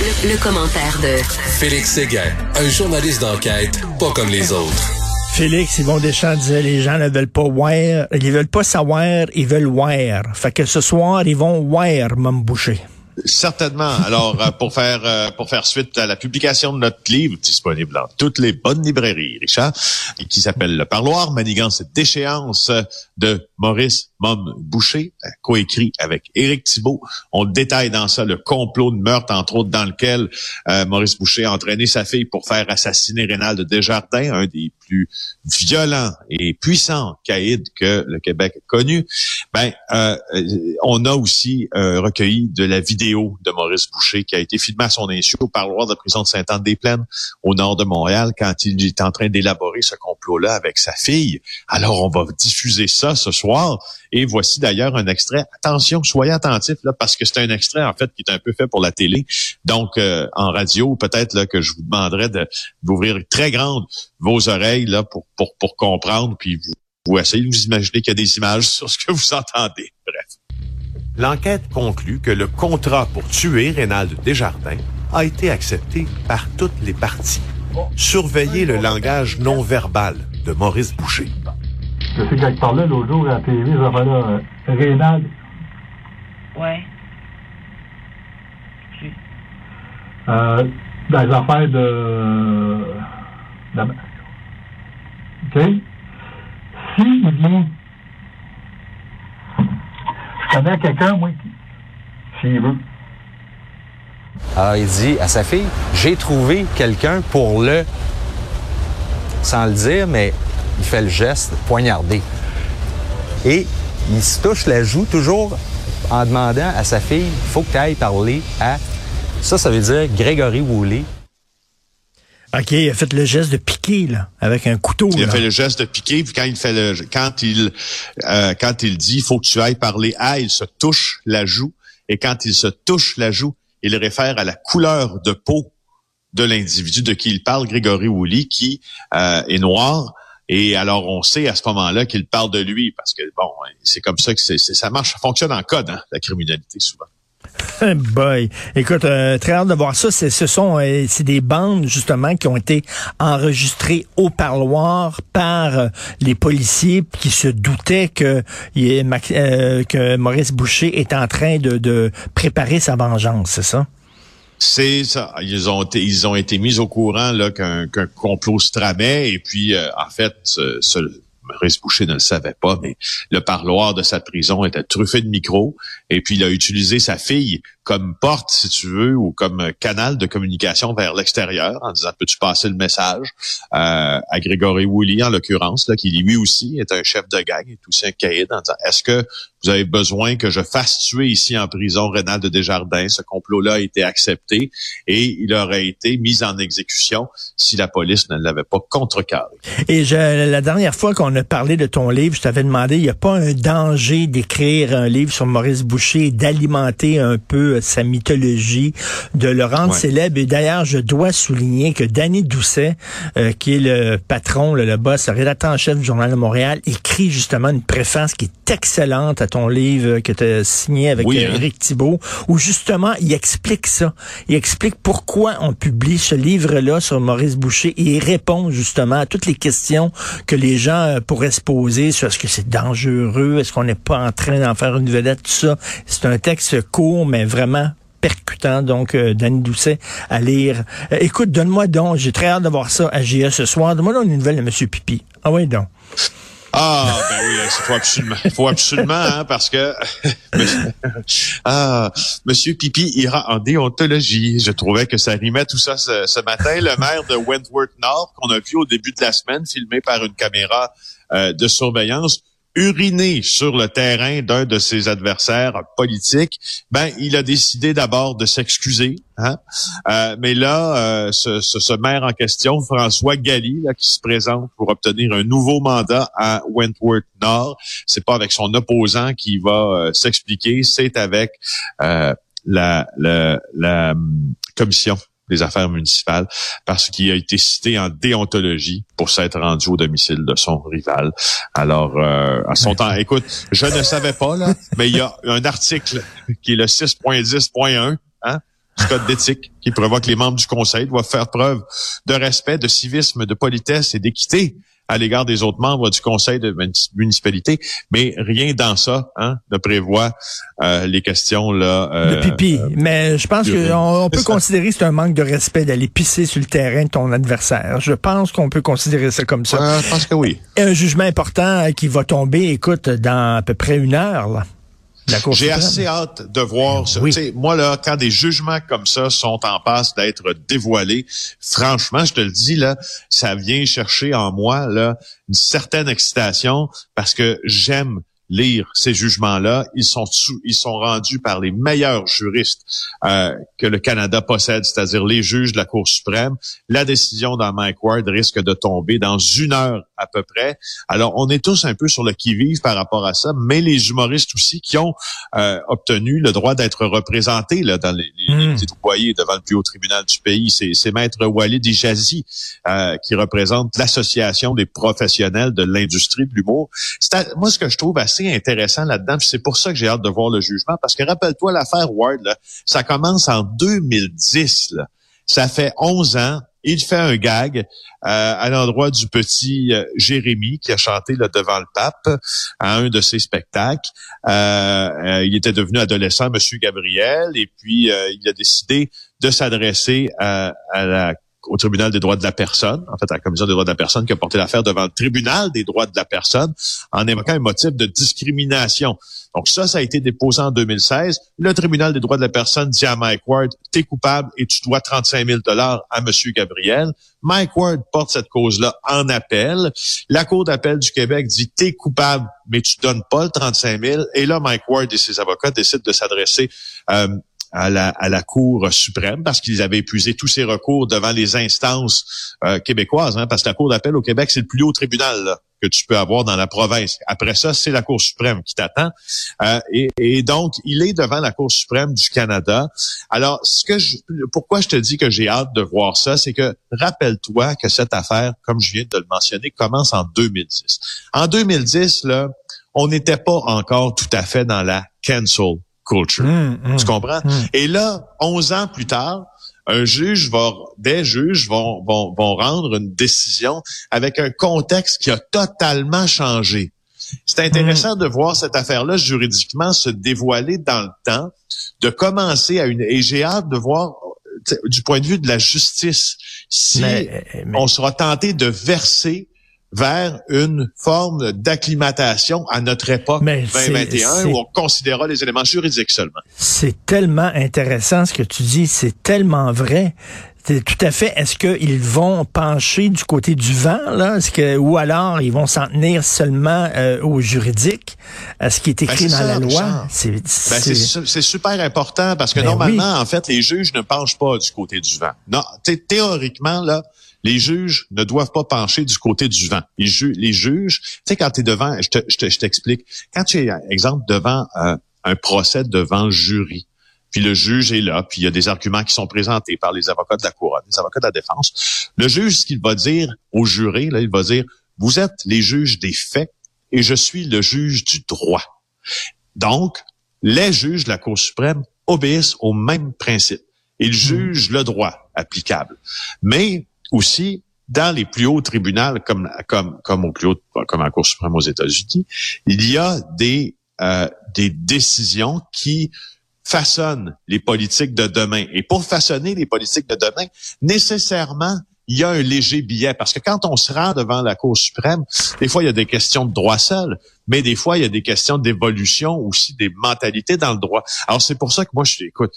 Le, le commentaire de Félix Séguin, un journaliste d'enquête pas comme les autres. Félix Yvon Deschamps disait les gens ne veulent pas voir, ils veulent pas savoir, ils veulent voir. Fait que ce soir, ils vont voir Mom Boucher. Certainement. Alors, euh, pour faire euh, pour faire suite à la publication de notre livre, disponible dans toutes les bonnes librairies, Richard, et qui s'appelle Le Parloir, manigance d'échéance de Maurice Mom Boucher, euh, coécrit avec Éric Thibault. On détaille dans ça le complot de meurtre, entre autres, dans lequel Maurice Boucher a entraîné sa fille pour faire assassiner Rénal Desjardins, un des plus violents et puissants caïds que le Québec a connu. Ben, on a aussi recueilli de la vidéo de Maurice Boucher qui a été filmé à son insu au parloir de la prison de Sainte-Anne-des-Plaines au nord de Montréal quand il est en train d'élaborer ce complot-là avec sa fille. Alors, on va diffuser ça ce soir. Et voici d'ailleurs un extrait. Attention, soyez attentifs là, parce que c'est un extrait en fait qui est un peu fait pour la télé. Donc, euh, en radio, peut-être là que je vous demanderais d'ouvrir très grandes vos oreilles là pour pour pour comprendre, puis vous, vous essayez de vous imaginer qu'il y a des images sur ce que vous entendez. Bref. L'enquête conclut que le contrat pour tuer Rénald Desjardins a été accepté par toutes les parties. Surveillez le langage non verbal de Maurice Boucher. Je sais qu'il parlait l'autre jour à la TV, ça va là, Rénald. Ouais. Euh, dans les affaires de... de... OK? S'il vient je quelqu'un, moi, s'il veut. Alors, il dit à sa fille, j'ai trouvé quelqu'un pour le, sans le dire, mais il fait le geste, poignarder. Et il se touche la joue toujours en demandant à sa fille, il faut que tu ailles parler à, ça, ça veut dire Grégory Woolley. OK, il a fait le geste de piquer, là, avec un couteau. Il là. a fait le geste de piquer, puis quand il fait le, quand il, euh, quand il dit, il faut que tu ailles parler à, il se touche la joue, et quand il se touche la joue, il réfère à la couleur de peau de l'individu de qui il parle, Grégory Woolley, qui euh, est noir. Et alors, on sait à ce moment-là qu'il parle de lui, parce que, bon, c'est comme ça que c'est, ça marche, ça fonctionne en code, hein, la criminalité, souvent. Boy. Écoute, euh, très hâte de voir ça. Ce sont euh, c'est des bandes justement qui ont été enregistrées au parloir par euh, les policiers qui se doutaient que, euh, que Maurice Boucher est en train de, de préparer sa vengeance, c'est ça? C'est ça. Ils ont été, ils ont été mis au courant là qu'un, qu'un complot se tramait et puis en fait ce, ce Maurice Boucher ne le savait pas, mais le parloir de sa prison était truffé de micros. Et puis, il a utilisé sa fille comme porte, si tu veux, ou comme canal de communication vers l'extérieur, en disant peux-tu passer le message euh, à Grégory Woolley, en l'occurrence, là, qui lui aussi est un chef de gang, est aussi un caïd, en disant est-ce que vous avez besoin que je fasse tuer ici en prison Rénal de Desjardins? Ce complot-là a été accepté et il aurait été mis en exécution si la police ne l'avait pas contrecarré. Et je, la dernière fois qu'on a parlé de ton livre, je t'avais demandé, il n'y a pas un danger d'écrire un livre sur Maurice Boucher d'alimenter un peu sa mythologie, de le rendre ouais. célèbre. Et d'ailleurs, je dois souligner que Danny Doucet, euh, qui est le patron, le, le boss, le rédacteur en chef du Journal de Montréal, écrit justement une préface qui est excellente à ton livre que tu as signé avec oui, Eric hein? Thibault, où justement, il explique ça. Il explique pourquoi on publie ce livre-là sur Maurice Boucher et il répond justement à toutes les questions que les gens pourraient se poser sur est-ce que c'est dangereux, est-ce qu'on n'est pas en train d'en faire une vedette, tout ça. C'est un texte court, mais vraiment percutant, donc euh, Danny Doucet à lire. Euh, écoute, donne-moi donc, j'ai très hâte de voir ça à GA ce soir. Donne-moi donc une nouvelle de M. Pipi. Ah oui, donc. Ah, ben oui, il faut absolument, faut absolument, hein, parce que ah, Monsieur Pipi ira en déontologie. Je trouvais que ça rimait tout ça ce, ce matin. Le maire de Wentworth North, qu'on a vu au début de la semaine, filmé par une caméra euh, de surveillance, uriner sur le terrain d'un de ses adversaires politiques, ben il a décidé d'abord de s'excuser. Hein? Euh, mais là, euh, ce, ce, ce, maire en question, François Galli, là, qui se présente pour obtenir un nouveau mandat à Wentworth Nord, c'est pas avec son opposant qui va euh, s'expliquer, c'est avec euh, la, la, la commission des affaires municipales parce qu'il a été cité en déontologie pour s'être rendu au domicile de son rival. Alors, euh, à son temps, écoute, je ne savais pas, là, mais il y a un article qui est le 6.10.1 hein, du code d'éthique qui prévoit que les membres du conseil doivent faire preuve de respect, de civisme, de politesse et d'équité à l'égard des autres membres du conseil de municipalité, mais rien dans ça hein, ne prévoit euh, les questions là. Euh, de pipi. mais je pense qu'on on peut considérer que c'est un manque de respect d'aller pisser sur le terrain de ton adversaire. Je pense qu'on peut considérer ça comme ça. je pense que oui. Un jugement important qui va tomber, écoute, dans à peu près une heure. Là. J'ai assez hâte de voir ça. Moi, là, quand des jugements comme ça sont en passe d'être dévoilés, franchement, je te le dis, là, ça vient chercher en moi là, une certaine excitation parce que j'aime lire ces jugements-là. Ils sont ils sont rendus par les meilleurs juristes euh, que le Canada possède, c'est-à-dire les juges de la Cour suprême. La décision dans Mike Ward risque de tomber dans une heure à peu près. Alors, on est tous un peu sur le qui-vive par rapport à ça, mais les humoristes aussi qui ont euh, obtenu le droit d'être représentés là, dans les, les, hmm. devant le plus haut tribunal du pays. C'est Maître Walid Ijazi euh, qui représente l'Association des professionnels de l'industrie de l'humour. Moi, ce que je trouve assez intéressant là-dedans. C'est pour ça que j'ai hâte de voir le jugement, parce que rappelle-toi l'affaire Ward, là, ça commence en 2010. Là. Ça fait 11 ans. Il fait un gag euh, à l'endroit du petit euh, Jérémy qui a chanté là, devant le pape à un de ses spectacles. Euh, il était devenu adolescent, Monsieur Gabriel, et puis il a décidé de s'adresser à la au tribunal des droits de la personne, en fait à la commission des droits de la personne qui a porté l'affaire devant le tribunal des droits de la personne en évoquant un motif de discrimination. Donc ça, ça a été déposé en 2016. Le tribunal des droits de la personne dit à Mike Ward, t'es coupable et tu dois 35 000 dollars à Monsieur Gabriel. Mike Ward porte cette cause-là en appel. La Cour d'appel du Québec dit, t'es coupable, mais tu donnes pas le 35 000. Et là, Mike Ward et ses avocats décident de s'adresser euh, à la, à la Cour suprême parce qu'ils avaient épuisé tous ces recours devant les instances euh, québécoises, hein, parce que la Cour d'appel au Québec, c'est le plus haut tribunal que tu peux avoir dans la province. Après ça, c'est la Cour suprême qui t'attend. Euh, et, et, donc, il est devant la Cour suprême du Canada. Alors, ce que je, pourquoi je te dis que j'ai hâte de voir ça, c'est que rappelle-toi que cette affaire, comme je viens de le mentionner, commence en 2010. En 2010, là, on n'était pas encore tout à fait dans la cancel culture. Hum, hum, tu comprends? Hum. Et là, 11 ans plus tard, un juge va, des juges vont, vont, vont rendre une décision avec un contexte qui a totalement changé. C'est intéressant de voir cette affaire-là juridiquement se dévoiler dans le temps, de commencer à une, et j'ai hâte de voir du point de vue de la justice, si on sera tenté de verser vers une forme d'acclimatation à notre époque 2021 où on considérera les éléments juridiques seulement. C'est tellement intéressant ce que tu dis, c'est tellement vrai. C'est tout à fait. Est-ce qu'ils vont pencher du côté du vent, là? Est-ce que, ou alors ils vont s'en tenir seulement euh, au juridique, à ce qui est écrit ben, dans la loi? C'est ben, super important parce que ben normalement, en fait, les juges ne penchent pas du côté du vent. Non, théoriquement, là, les juges ne doivent pas pencher du côté du vent. Les, les juges, tu sais, quand tu es devant, je t'explique, quand tu es, exemple, devant euh, un procès devant le jury, puis le juge est là, puis il y a des arguments qui sont présentés par les avocats de la couronne, les avocats de la défense. Le juge, ce qu'il va dire au jury, là, il va dire, vous êtes les juges des faits et je suis le juge du droit. Donc, les juges de la Cour suprême obéissent au même principe. Ils hmm. jugent le droit applicable. Mais aussi dans les plus hauts tribunaux, comme comme comme au plus haut, comme la Cour suprême aux États-Unis, il y a des euh, des décisions qui façonnent les politiques de demain. Et pour façonner les politiques de demain, nécessairement, il y a un léger biais. Parce que quand on se rend devant la Cour suprême, des fois, il y a des questions de droit seul, mais des fois, il y a des questions d'évolution aussi des mentalités dans le droit. Alors, c'est pour ça que moi, je écoute,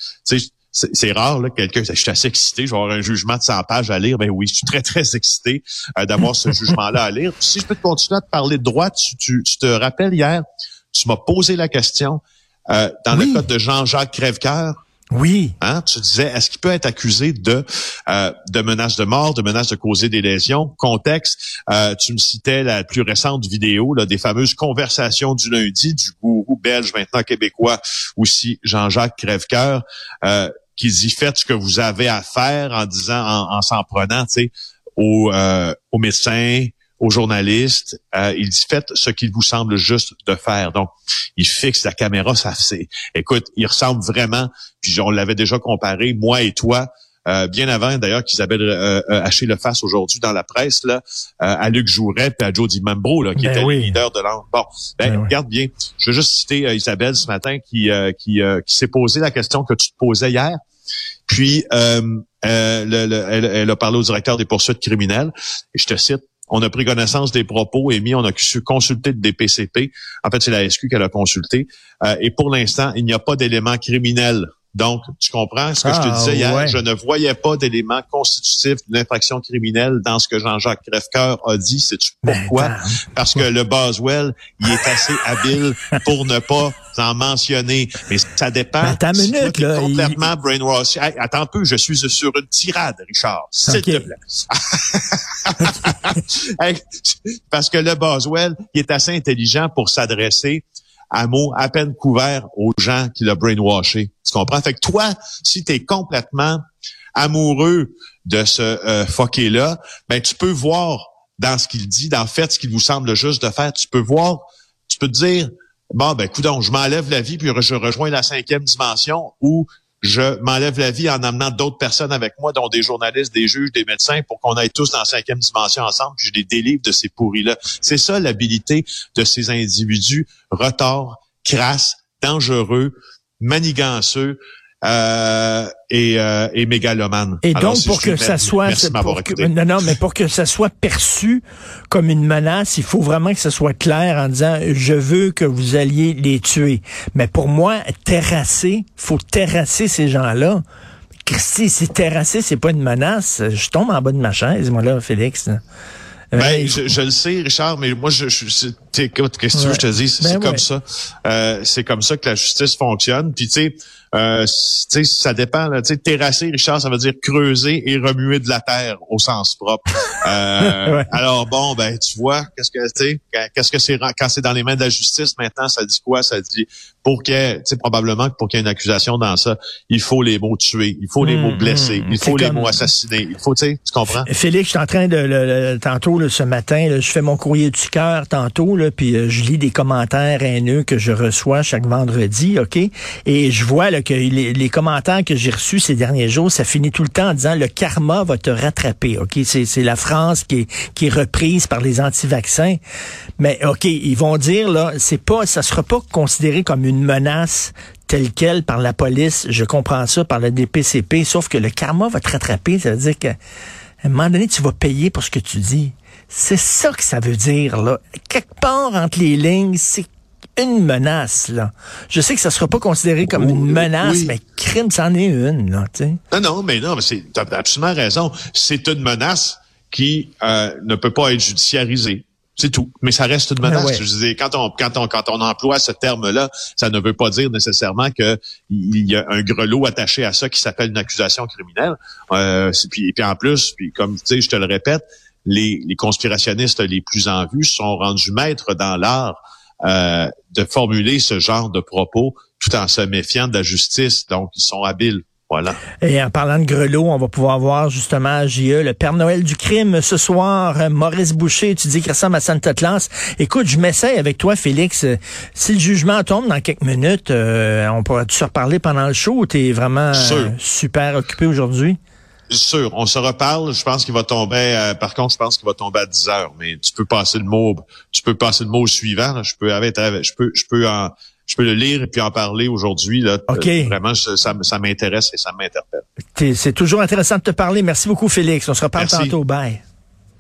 c'est rare, là, quelqu'un, je suis assez excité, je vais avoir un jugement de 100 pages à lire. Ben oui, je suis très, très excité euh, d'avoir ce jugement-là à lire. Si je peux te continuer à te parler de droit, tu, tu, te rappelles hier, tu m'as posé la question euh, dans le cas de Jean-Jacques Crèvecoeur. Oui. Hein, tu disais, est-ce qu'il peut être accusé de euh, de menaces de mort, de menaces de causer des lésions? Contexte, euh, tu me citais la plus récente vidéo là, des fameuses conversations du lundi du gourou belge, maintenant québécois, aussi Jean-Jacques Crèvecoeur, euh, qui dit faites ce que vous avez à faire en disant, en, s'en prenant, tu sais, aux, euh, aux médecins, aux journalistes, euh, il dit faites ce qu'il vous semble juste de faire. Donc, il fixe la caméra, ça c'est. Écoute, il ressemble vraiment. Puis on l'avait déjà comparé, moi et toi. Euh, bien avant d'ailleurs qu'Isabelle euh, euh, Haché le fasse aujourd'hui dans la presse là, euh, à Luc Jouret et à Jody Membro là, qui Ben était oui. le leader de l'an. Bon, ben, Ben oui. regarde bien. Je veux juste citer euh, Isabelle ce matin qui euh, qui, euh, qui s'est posé la question que tu te posais hier. Puis euh, euh, le- le- elle, elle a parlé au directeur des poursuites criminelles. Et je te cite. On a pris connaissance des propos émis, on a su consulter le DPCP. En fait, c'est la SQ qu'elle a consulté. Euh, et pour l'instant, il n'y a pas d'éléments criminels. Donc, tu comprends ce que je te Ah, disais hier? ouais. Je ne voyais pas d'éléments constitutifs d'une infraction criminelle dans ce que Jean-Jacques Crèvecoeur a dit. Sais-tu pourquoi? Ben, Parce que le Boswell, il est assez habile pour ne pas en mentionner. Mais ça dépend. Ben, attends une Si minute, là, complètement brainwash. Hey, attends un peu, je suis sur une tirade, Richard. S'il Ok. te plaît. Hey, Parce que le Boswell, il est assez intelligent pour s'adresser à mots à peine couverts aux gens qui l'ont brainwashé. Tu comprends? Fait que toi, si tu es complètement amoureux de ce euh, fucké-là, ben tu peux voir dans ce qu'il dit, dans fait ce qu'il vous semble juste de faire, tu peux voir, tu peux te dire, bon, ben, coudonc, je m'enlève la vie, puis je rejoins la cinquième dimension, ou je m'enlève la vie en amenant d'autres personnes avec moi, dont des journalistes, des juges, des médecins, pour qu'on aille tous dans la cinquième dimension ensemble, puis je les délivre de ces pourris-là. C'est ça l'habilité de ces individus retards, crasses, dangereux, maniganceux, euh, et, euh, et mégalomanes. Et Alors, donc, si pour que ça soit, pour que- non, non, mais pour que ça soit perçu comme une menace, il faut vraiment que ce soit clair en disant, je veux que vous alliez les tuer. Mais pour moi, terrasser, faut terrasser ces gens-là. Christy, si terrasser, c'est pas une menace, je tombe en bas de ma chaise, moi, là, Félix. Ben, je, je le sais, Richard, mais moi, je, je c'est- qu'est-ce que tu veux je te dise? C'est Ben c'est comme ouais. ça. Euh, c'est comme ça que la justice fonctionne. Puis, tu sais, euh, c- tu sais, ça dépend. là. Tu sais, terrasser, Richard, ça veut dire creuser et remuer de la terre au sens propre. Euh, Ouais. Alors, bon, ben, tu vois, qu'est-ce que, tu sais, quand- qu'est-ce que c'est quand c'est dans les mains de la justice maintenant, ça dit quoi? Ça dit, pour ait, tu sais, probablement que pour qu'il y ait une accusation dans ça, il faut les mots tuer, il faut les mots blesser, hum. il faut C'est les comme- mots assassiner, il faut, tu sais, tu comprends? Félix, je suis en train de, le, le- tantôt, là, ce matin, là, je fais mon courrier du cœur tantôt, là, puis euh, je lis des commentaires haineux que je reçois chaque vendredi, OK? Et je vois que les, les commentaires que j'ai reçus ces derniers jours, ça finit tout le temps en disant le karma va te rattraper, OK? C'est, c'est la France qui est, qui est reprise par les anti-vaccins. Mais OK, ils vont dire, là, c'est pas, ça sera pas considéré comme une menace telle quelle par la police, je comprends ça, par la DPCP, sauf que le karma va te rattraper, ça veut dire que à un moment donné, tu vas payer pour ce que tu dis. C'est ça que ça veut dire, là. Quelque part entre les lignes, c'est une menace, là. Je sais que ça sera pas considéré comme une menace, oui. mais crime, c'en est une, là, tu sais. Non, non, mais non, mais c'est, t'as absolument raison. C'est une menace qui euh, ne peut pas être judiciarisée. C'est tout. Mais ça reste une menace. ouais. Je quand on, quand on, quand on emploie ce terme-là, ça ne veut pas dire nécessairement que il y a un grelot attaché à ça qui s'appelle une accusation criminelle. Euh, puis, et puis en plus, puis comme tu sais, je te le répète, les, les conspirationnistes les plus en vue sont rendus maîtres dans l'art euh, de formuler ce genre de propos tout en se méfiant de la justice. Donc, ils sont habiles. Voilà. Et en parlant de grelot, on va pouvoir voir justement à JE le Père Noël du crime ce soir. Maurice Boucher, tu dis qu'il ressemble à Santa Claus. Écoute, je m'essaye avec toi, Félix. Si le jugement tombe dans quelques minutes, euh, on pourra-tu se reparler pendant le show ou t'es vraiment euh, super occupé aujourd'hui? Sûr, on se reparle. Je pense qu'il va tomber. euh, par contre, je pense qu'il va tomber à 10 heures. Mais tu peux passer le mot. Tu peux passer le mot suivant. là. Je peux avec, avec- je peux, je peux en, je peux le lire et puis en parler aujourd'hui. Là. Euh, vraiment, je- ça, ça m'intéresse et ça m'interpelle. C'est toujours intéressant de te parler. Merci beaucoup, Félix. On se reparle Merci. tantôt. Bye.